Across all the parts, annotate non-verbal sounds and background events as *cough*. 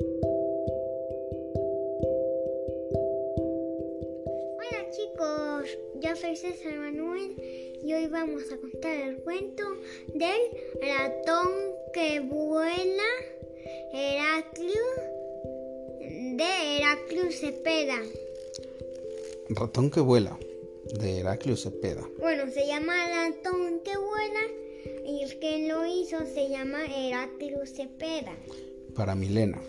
Hola chicos, yo soy César Manuel y hoy vamos a contar el cuento del ratón que vuela Heraclio de Heraclio Cepeda. Ratón que vuela de Heraclio Cepeda. Bueno, se llama ratón que vuela y el que lo hizo se llama Heraclio Cepeda. Para Milena.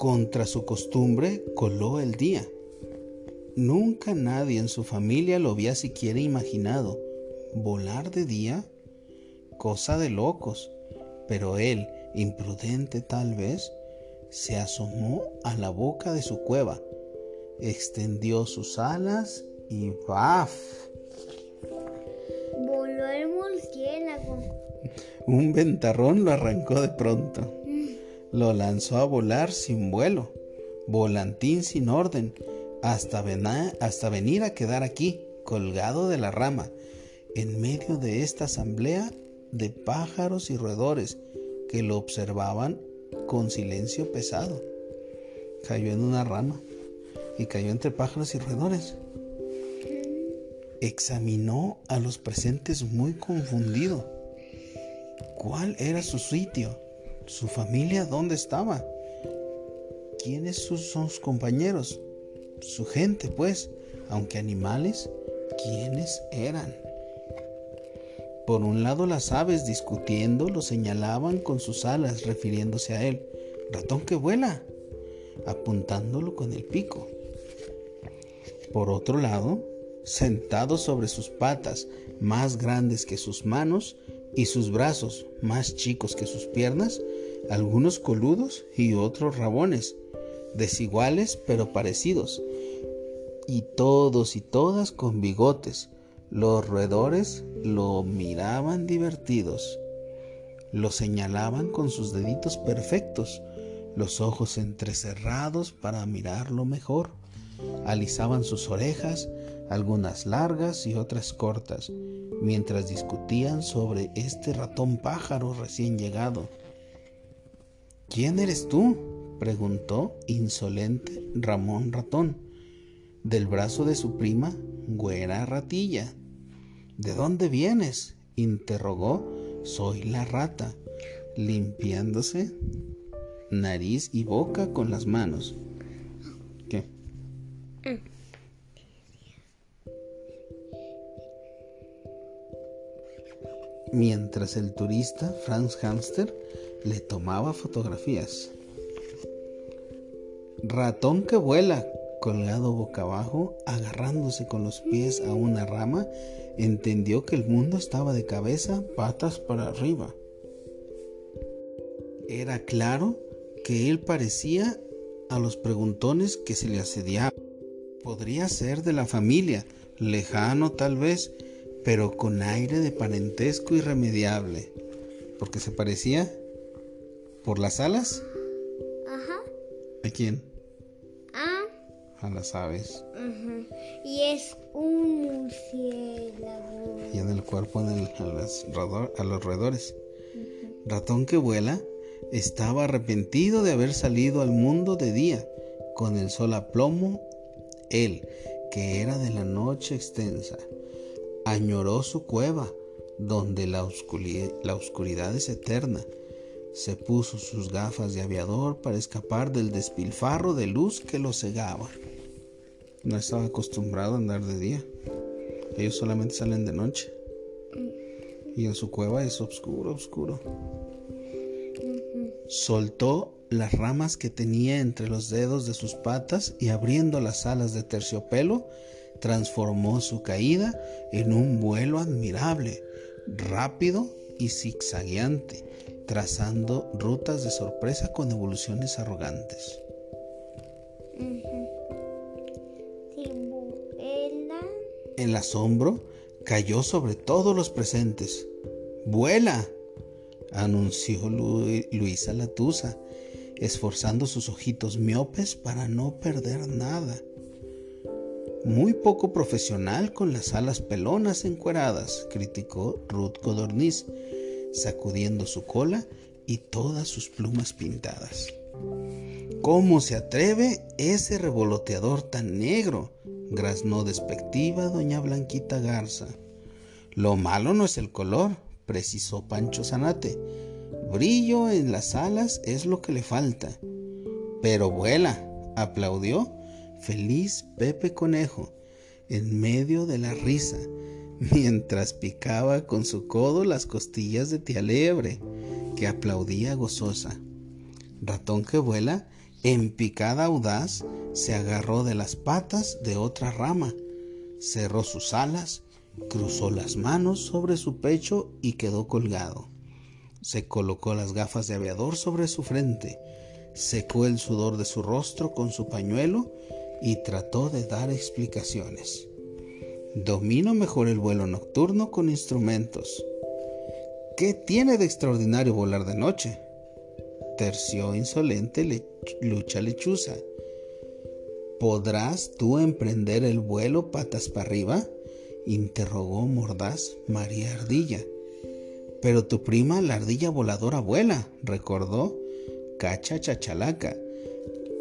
Contra su costumbre coló el día. Nunca nadie en su familia lo había siquiera imaginado. Volar de día, cosa de locos. Pero él, imprudente tal vez, se asomó a la boca de su cueva, extendió sus alas y ¡baf! Voló el murciélago. Un ventarrón lo arrancó de pronto. Lo lanzó a volar sin vuelo, volantín sin orden, hasta, hasta venir a quedar aquí, colgado de la rama, en medio de esta asamblea de pájaros y roedores que lo observaban con silencio pesado. Cayó en una rama y cayó entre pájaros y roedores. Examinó a los presentes muy confundido. ¿Cuál era su sitio? ¿Su familia dónde estaba? ¿Quiénes son sus compañeros? Su gente, pues, aunque animales, ¿quiénes eran? Por un lado las aves discutiendo lo señalaban con sus alas refiriéndose a él. Ratón que vuela, apuntándolo con el pico. Por otro lado, sentado sobre sus patas más grandes que sus manos y sus brazos más chicos que sus piernas, algunos coludos y otros rabones, desiguales pero parecidos, y todos y todas con bigotes. Los roedores lo miraban divertidos, lo señalaban con sus deditos perfectos, los ojos entrecerrados para mirarlo mejor, alisaban sus orejas, algunas largas y otras cortas, mientras discutían sobre este ratón pájaro recién llegado. ¿Quién eres tú? preguntó insolente Ramón Ratón, del brazo de su prima, Güera Ratilla. ¿De dónde vienes? interrogó. Soy la rata, limpiándose nariz y boca con las manos. ¿Qué? Mientras el turista Franz Hamster le tomaba fotografías. Ratón que vuela, colgado boca abajo, agarrándose con los pies a una rama, entendió que el mundo estaba de cabeza, patas para arriba. Era claro que él parecía a los preguntones que se le asediaban. Podría ser de la familia, lejano tal vez, pero con aire de parentesco irremediable, porque se parecía por las alas. Ajá. ¿A quién? Ah. A las aves. Ajá. Y es un murciélago. Y en el cuerpo en el, a, las, a, los roedores. Ratón que vuela estaba arrepentido de haber salido al mundo de día, con el sol a plomo, él, que era de la noche extensa. Añoró su cueva, donde la, la oscuridad es eterna. Se puso sus gafas de aviador para escapar del despilfarro de luz que lo cegaba. No estaba acostumbrado a andar de día. Ellos solamente salen de noche. Y en su cueva es oscuro, oscuro. Soltó las ramas que tenía entre los dedos de sus patas y abriendo las alas de terciopelo, transformó su caída en un vuelo admirable, rápido y zigzagueante, trazando rutas de sorpresa con evoluciones arrogantes. El asombro cayó sobre todos los presentes. ¡Vuela! anunció Luisa Latusa, esforzando sus ojitos miopes para no perder nada. Muy poco profesional con las alas pelonas encueradas, criticó Ruth Codorniz, sacudiendo su cola y todas sus plumas pintadas. ¿Cómo se atreve ese revoloteador tan negro? graznó despectiva doña Blanquita Garza. Lo malo no es el color, precisó Pancho Zanate. Brillo en las alas es lo que le falta. Pero vuela, aplaudió feliz Pepe Conejo en medio de la risa, *laughs* mientras picaba con su codo las costillas de tía Lebre, que aplaudía gozosa. Ratón que vuela en picada audaz, se agarró de las patas de otra rama, cerró sus alas, cruzó las manos sobre su pecho y quedó colgado. Se colocó las gafas de aviador sobre su frente, secó el sudor de su rostro con su pañuelo y trató de dar explicaciones. Domino mejor el vuelo nocturno con instrumentos. ¿Qué tiene de extraordinario volar de noche? terció insolente lucha lechuza. ¿Podrás tú emprender el vuelo patas para arriba? interrogó mordaz María Ardilla. Pero tu prima, la ardilla voladora, vuela, recordó Cacha Chachalaca.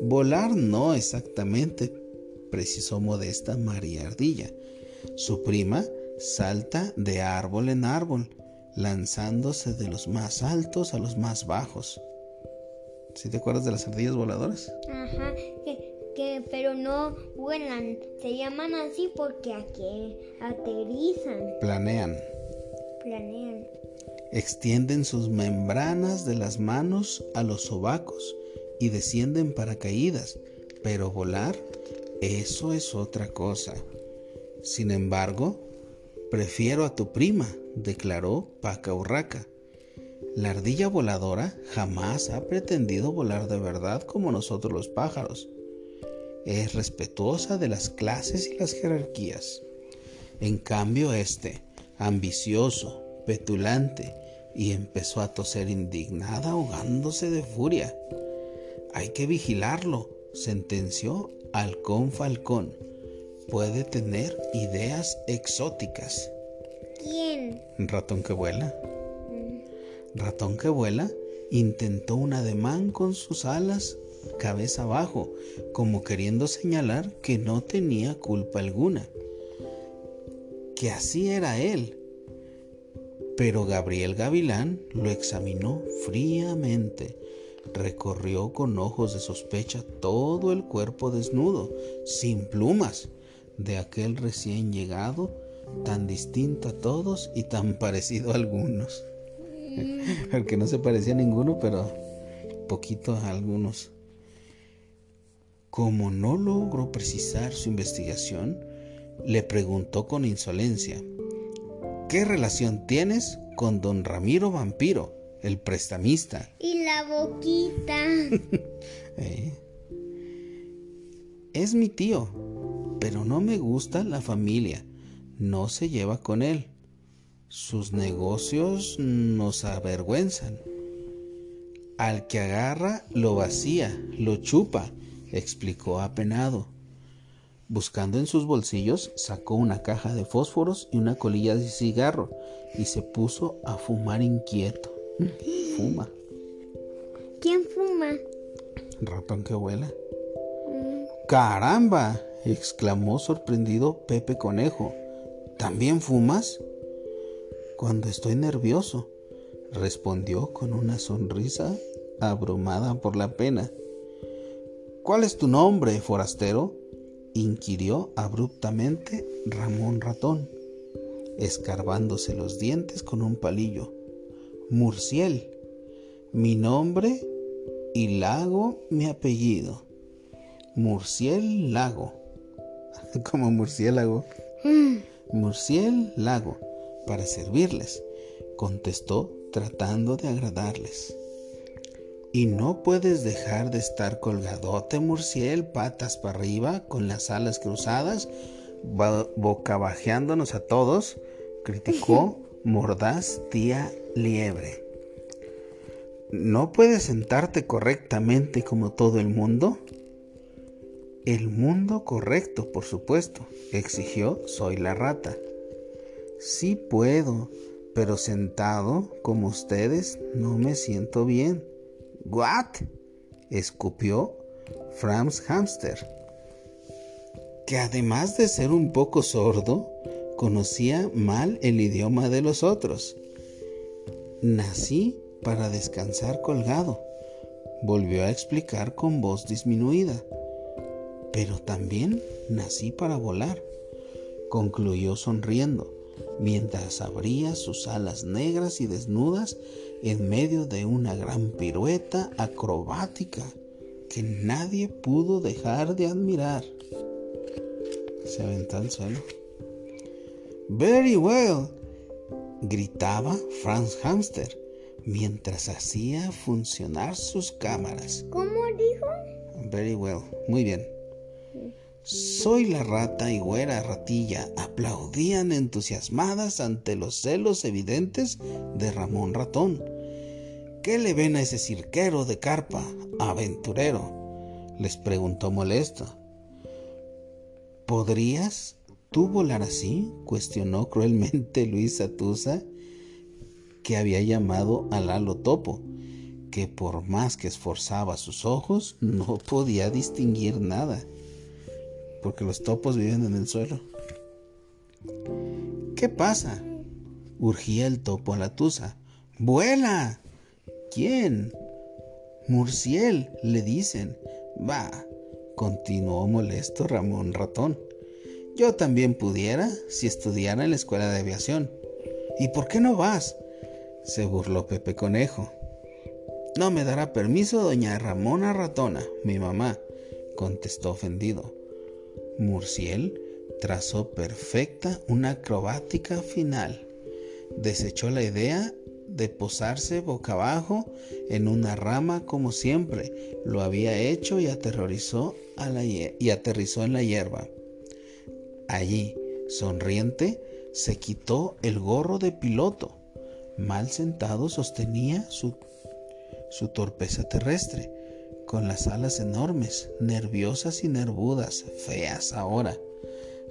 Volar no exactamente, precisó modesta María Ardilla. Su prima salta de árbol en árbol, lanzándose de los más altos a los más bajos. ¿Sí te acuerdas de las ardillas voladoras? Ajá, que, pero no vuelan. Se llaman así porque aquí aterrizan. Planean. Planean. Extienden sus membranas de las manos a los sobacos y descienden para caídas, pero volar, eso es otra cosa. Sin embargo, prefiero a tu prima, declaró Paca Urraca. La ardilla voladora jamás ha pretendido volar de verdad como nosotros los pájaros. Es respetuosa de las clases y las jerarquías. En cambio, este, ambicioso, petulante, y empezó a toser indignada ahogándose de furia. Hay que vigilarlo, sentenció Halcón Falcón. Puede tener ideas exóticas. ¿Quién? Ratón que vuela. Ratón que vuela intentó un ademán con sus alas cabeza abajo, como queriendo señalar que no tenía culpa alguna, que así era él. Pero Gabriel Gavilán lo examinó fríamente, recorrió con ojos de sospecha todo el cuerpo desnudo, sin plumas, de aquel recién llegado, tan distinto a todos y tan *laughs* parecido a algunos. Porque no se parecía a ninguno, pero poquito a algunos. Como no logró precisar su investigación, le preguntó con insolencia, ¿qué relación tienes con don Ramiro Vampiro, el prestamista? Y la boquita. *laughs* Eh. Es mi tío, pero no me gusta la familia, no se lleva con él. Sus negocios nos avergüenzan. Al que agarra lo vacía, lo chupa, explicó apenado. Buscando en sus bolsillos, sacó una caja de fósforos y una colilla de cigarro y se puso a fumar inquieto. Fuma. ¿Quién fuma? Ratón que vuela. ¡Caramba! Exclamó sorprendido Pepe Conejo. ¿También fumas? Cuando estoy nervioso, respondió con una sonrisa abrumada por la pena. ¿Cuál es tu nombre, forastero? inquirió abruptamente Ramón Ratón, escarbándose los dientes con un palillo. Murciel, mi nombre y Lago mi apellido. Murciel Lago, *laughs* como murciélago. Mm. Murciel Lago para servirles, contestó tratando de agradarles. Y no puedes dejar de estar colgadote, Murciel, patas para arriba, con las alas cruzadas, bocabajeándonos a todos, criticó mordaz tía Liebre. ¿No puedes sentarte correctamente como todo el mundo? El mundo correcto, por supuesto, exigió Soy la rata. Sí puedo, pero sentado como ustedes no me siento bien. ¿What? escupió Franz Hamster, que además de ser un poco sordo, conocía mal el idioma de los otros. Nací para descansar colgado, volvió a explicar con voz disminuida. Pero también nací para volar, concluyó sonriendo, mientras abría sus alas negras y desnudas en medio de una gran pirueta acrobática que nadie pudo dejar de admirar. Se aventó al suelo. Very well, gritaba Franz Hamster mientras hacía funcionar sus cámaras. ¿Cómo dijo? Very well, muy bien. Soy la rata y güera ratilla aplaudían entusiasmadas ante los celos evidentes de Ramón Ratón. ¿Qué le ven a ese cirquero de carpa, aventurero? les preguntó molesto. ¿Podrías tú volar así? cuestionó cruelmente Luis Atusa, que había llamado a Lalo Topo, que por más que esforzaba sus ojos no podía distinguir nada porque los topos viven en el suelo. ¿Qué pasa? Urgía el topo a la tusa. ¡Vuela! ¿Quién? Murciel, le dicen. Va, continuó molesto Ramón Ratón. Yo también pudiera si estudiara en la escuela de aviación. ¿Y por qué no vas? se burló Pepe Conejo. No me dará permiso doña Ramona Ratona, mi mamá, contestó ofendido. Murciel trazó perfecta una acrobática final. Desechó la idea de posarse boca abajo en una rama como siempre lo había hecho y aterrorizó a la y aterrizó en la hierba. Allí, sonriente, se quitó el gorro de piloto. Mal sentado sostenía su, su torpeza terrestre con las alas enormes, nerviosas y nervudas, feas ahora. *laughs*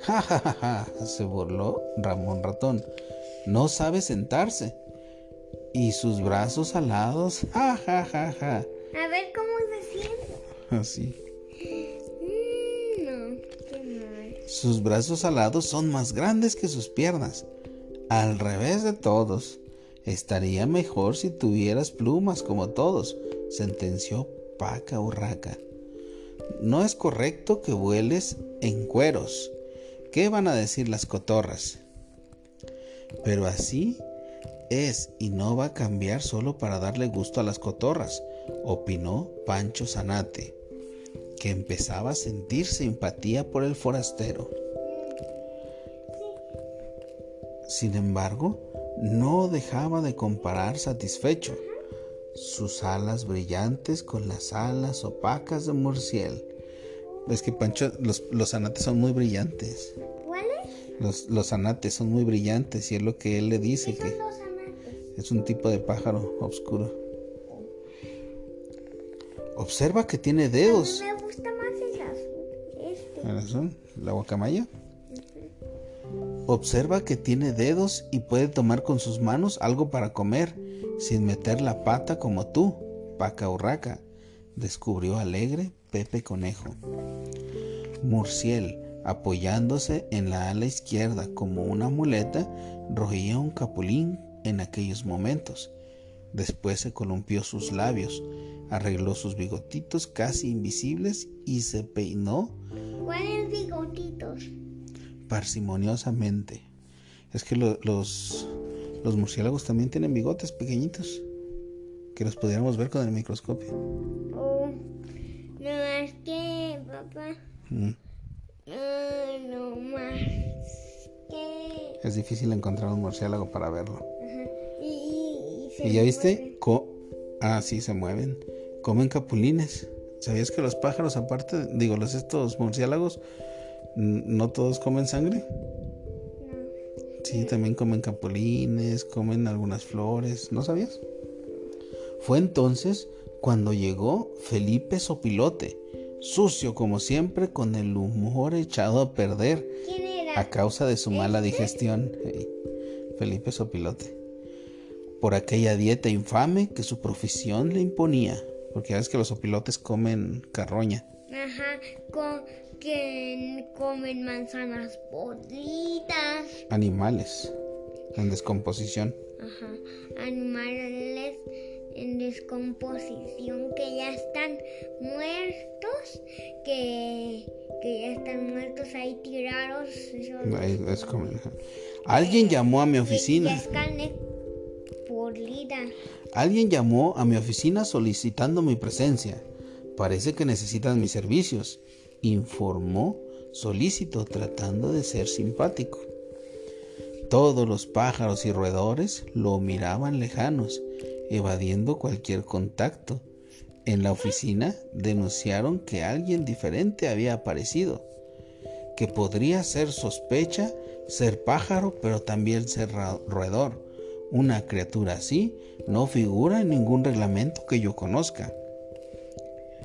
Ja, ja, ja, ja, se burló Ramón Ratón. No sabe sentarse. Y sus brazos alados, ja, ja, ja, ja. A ver cómo se siente. *laughs* Así. Mm, no, qué mal. Sus brazos alados son más grandes que sus piernas. Al revés de todos. Estaría mejor si tuvieras plumas como todos, sentenció paca urraca. No es correcto que vueles en cueros. ¿Qué van a decir las cotorras? Pero así es y no va a cambiar solo para darle gusto a las cotorras, opinó Pancho Zanate, que empezaba a sentir simpatía por el forastero. Sin embargo, no dejaba de comparar satisfecho sus alas brillantes con las alas opacas de Murciel. Es que Pancho, los, los anates son muy brillantes. ¿Cuáles? Los, los anates son muy brillantes y es lo que él le dice ¿Qué que son los anates? es un tipo de pájaro oscuro. Observa que tiene dedos. Me gusta más el azul. Este. ¿El azul? ¿La guacamaya? Observa que tiene dedos y puede tomar con sus manos algo para comer sin meter la pata como tú, paca urraca, descubrió alegre Pepe Conejo. Murciel, apoyándose en la ala izquierda como una muleta, roía un capulín en aquellos momentos. Después se columpió sus labios, arregló sus bigotitos casi invisibles y se peinó ¿Cuáles bigotitos? parsimoniosamente. Es que lo- los, los murciélagos también tienen bigotes pequeñitos que los pudiéramos ver con el microscopio. Oh, no más que, papá. Mm, Ah, no más que. Es difícil encontrar un murciélago para verlo. Ajá. Y, y, y se ¿Y ya viste? Co- ah, sí, se mueven. Comen capulines. ¿Sabías que los pájaros, aparte, digo, los estos murciélagos, no todos comen sangre? Sí, también comen capulines, comen algunas flores, ¿no sabías? Fue entonces cuando llegó Felipe Sopilote, sucio como siempre, con el humor echado a perder a causa de su mala digestión. Felipe Sopilote. por aquella dieta infame que su profesión le imponía. Porque ya ves que los opilotes comen carroña. Ajá, con, que comen manzanas podridas. Animales en descomposición. Ajá, animales en descomposición que ya están muertos, que, que ya están muertos ahí tirados. Ahí es como- Alguien llamó a mi oficina. Podrida. Alguien llamó a mi oficina solicitando mi presencia. Parece que necesitan mis servicios, informó solícito tratando de ser simpático. Todos los pájaros y roedores lo miraban lejanos, evadiendo cualquier contacto. En la oficina denunciaron que alguien diferente había aparecido, que podría ser sospecha ser pájaro, pero también ser roedor. Una criatura así no figura en ningún reglamento que yo conozca.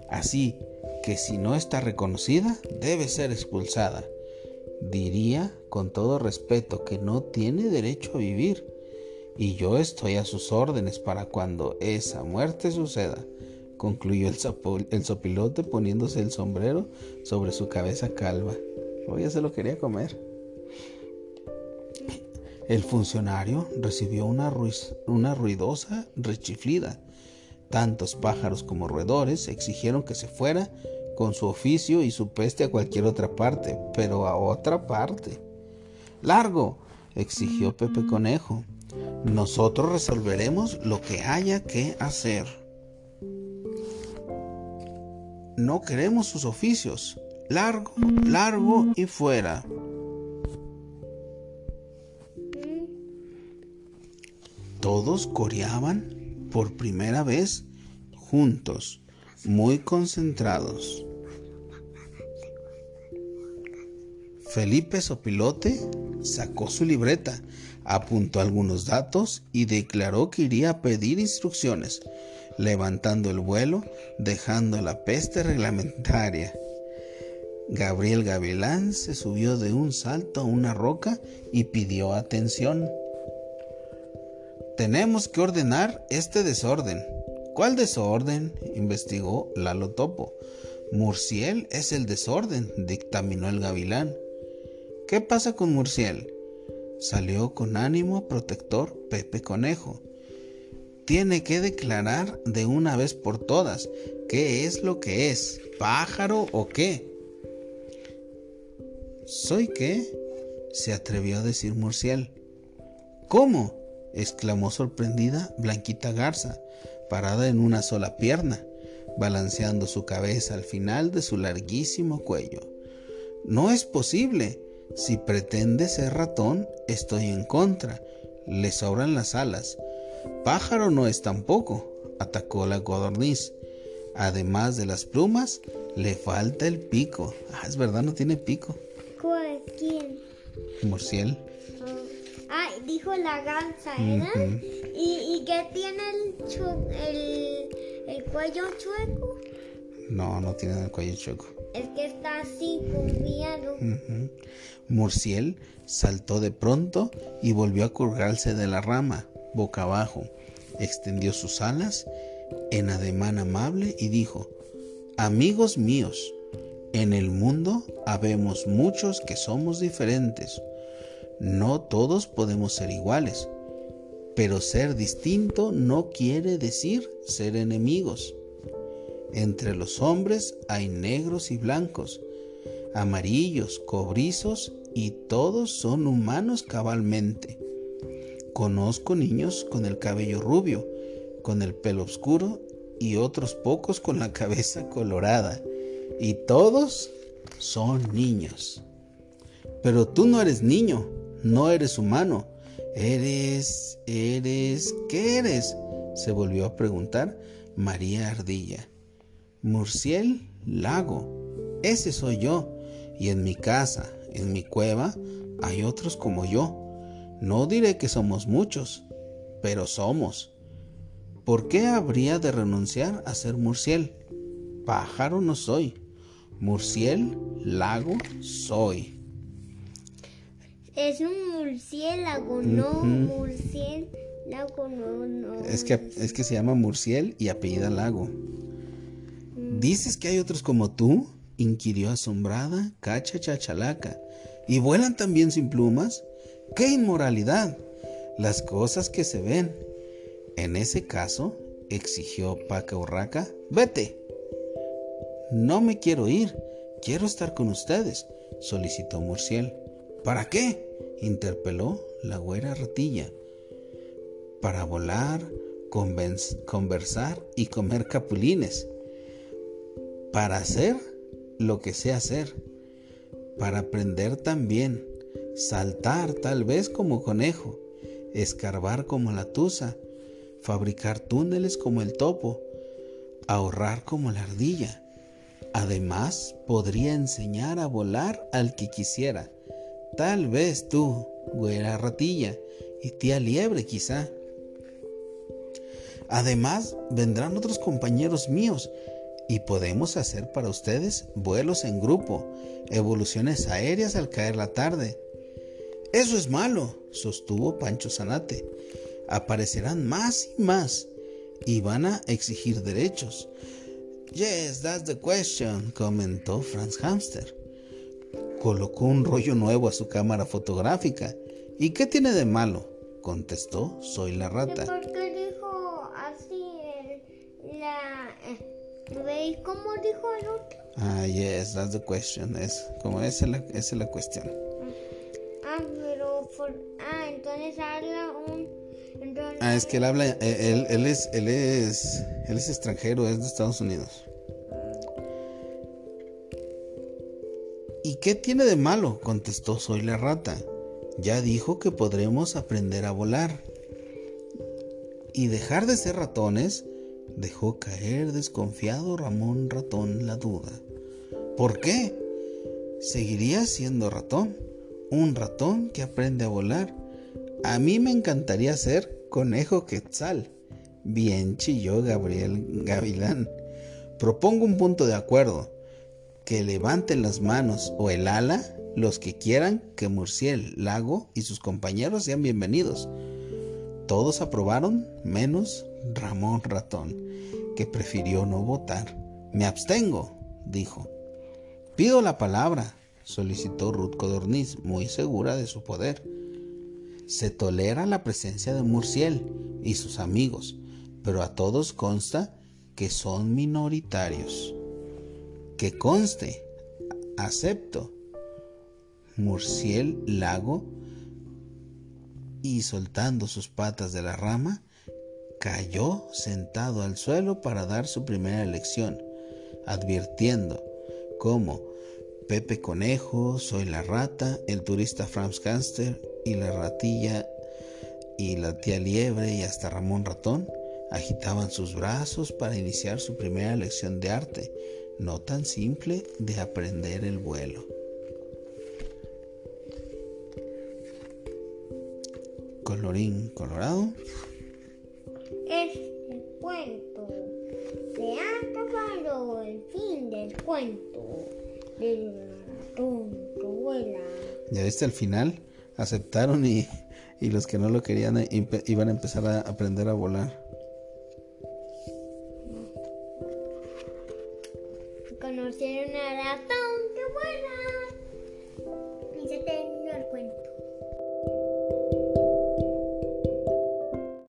Así que si no está reconocida, debe ser expulsada. Diría con todo respeto que no tiene derecho a vivir. Y yo estoy a sus órdenes para cuando esa muerte suceda, concluyó el, el sopilote poniéndose el sombrero sobre su cabeza calva. Oh, ya se lo quería comer. El funcionario recibió una, ruis- una ruidosa rechiflida. Tantos pájaros como roedores exigieron que se fuera con su oficio y su peste a cualquier otra parte, pero a otra parte. Largo, exigió Pepe Conejo. Nosotros resolveremos lo que haya que hacer. No queremos sus oficios. Largo, largo y fuera. Todos coreaban por primera vez juntos, muy concentrados. Felipe Sopilote sacó su libreta, apuntó algunos datos y declaró que iría a pedir instrucciones, levantando el vuelo, dejando la peste reglamentaria. Gabriel Gavilán se subió de un salto a una roca y pidió atención. Tenemos que ordenar este desorden. ¿Cuál desorden? investigó Lalo Topo. Murciel es el desorden, dictaminó el gavilán. ¿Qué pasa con Murciel? Salió con ánimo protector Pepe Conejo. Tiene que declarar de una vez por todas qué es lo que es, pájaro o qué. ¿Soy qué? se atrevió a decir Murciel. ¿Cómo? Exclamó sorprendida Blanquita Garza, parada en una sola pierna, balanceando su cabeza al final de su larguísimo cuello. No es posible. Si pretende ser ratón, estoy en contra. Le sobran las alas. Pájaro no es tampoco, atacó la codorniz. Además de las plumas, le falta el pico. Ah, es verdad, no tiene pico. ¿Cuál? ¿Quién? Murciel. Ah, dijo la gansa, ¿verdad? ¿Y, y qué tiene el, chu- el, el cuello chueco? No, no tiene el cuello choco. Es que está así, confiado. Ujú. Murciel saltó de pronto y volvió a colgarse de la rama, boca abajo. Extendió sus alas en ademán amable y dijo, Amigos míos, en el mundo habemos muchos que somos diferentes. No todos podemos ser iguales, pero ser distinto no quiere decir ser enemigos. Entre los hombres hay negros y blancos, amarillos, cobrizos y todos son humanos cabalmente. Conozco niños con el cabello rubio, con el pelo oscuro y otros pocos con la cabeza colorada. Y todos son niños. Pero tú no eres niño, no eres humano. Eres, eres, ¿qué eres? Se volvió a preguntar María Ardilla. Murciel Lago, ese soy yo. Y en mi casa, en mi cueva, hay otros como yo. No diré que somos muchos, pero somos. ¿Por qué habría de renunciar a ser Murciel? Pájaro no soy. Murciel, lago, soy. Es un murciélago, no Ujú. murciel, Lago no, no. Es que, es que se llama Murciel y apellida Lago. ¿Dices que hay otros como tú? inquirió asombrada Cacha Chachalaca. ¿Y vuelan también sin plumas? ¡Qué inmoralidad! Las cosas que se ven. En ese caso, exigió Paca Urraca, vete. No me quiero ir, quiero estar con ustedes, solicitó Murciel. ¿Para qué? interpeló la güera ratilla. Para volar, conversar y comer capulines. Para hacer lo que sé hacer. Para aprender también. Saltar tal vez como conejo. Escarbar como la tusa. Fabricar túneles como el topo. Ahorrar como la ardilla. Además, podría enseñar a volar al que quisiera. Tal vez tú, güera ratilla, y tía liebre quizá. Además, vendrán otros compañeros míos y podemos hacer para ustedes vuelos en grupo, evoluciones aéreas al caer la tarde. Eso es malo, sostuvo Pancho Zanate. Aparecerán más y más y van a exigir derechos. Yes, that's the question, comentó Franz Hamster. Colocó un rollo nuevo a su cámara fotográfica. ¿Y qué tiene de malo? contestó Soy la rata. ¿Por qué dijo así la... ¿Veis cómo dijo el otro? Ah, yes, that's the question. Es como esa es la, esa es la cuestión. Ah, pero... ah, entonces habla un... ah, es que él habla... Él, él, es, él, es, él es extranjero, es de Estados Unidos. Qué tiene de malo? contestó Soy la rata. Ya dijo que podremos aprender a volar. Y dejar de ser ratones, dejó caer desconfiado Ramón Ratón la duda. ¿Por qué? Seguiría siendo ratón, un ratón que aprende a volar. A mí me encantaría ser conejo quetzal. Bien chilló Gabriel Gavilán. Propongo un punto de acuerdo que levanten las manos o el ala los que quieran que Murciel, Lago y sus compañeros sean bienvenidos. Todos aprobaron, menos Ramón Ratón, que prefirió no votar. Me abstengo, dijo. Pido la palabra, solicitó Ruth Codorniz, muy segura de su poder. Se tolera la presencia de Murciel y sus amigos, pero a todos consta que son minoritarios. Que conste, acepto. Murciel Lago y soltando sus patas de la rama, cayó sentado al suelo para dar su primera lección, advirtiendo cómo Pepe Conejo, Soy la Rata, el turista Franz Ganster y la ratilla y la tía Liebre y hasta Ramón Ratón agitaban sus brazos para iniciar su primera lección de arte, no tan simple de aprender el vuelo. Colorín colorado. Este cuento se ha acabado el fin del cuento del ratón vuela. Ya viste al final, aceptaron y, y los que no lo querían eh, iban a empezar a aprender a volar.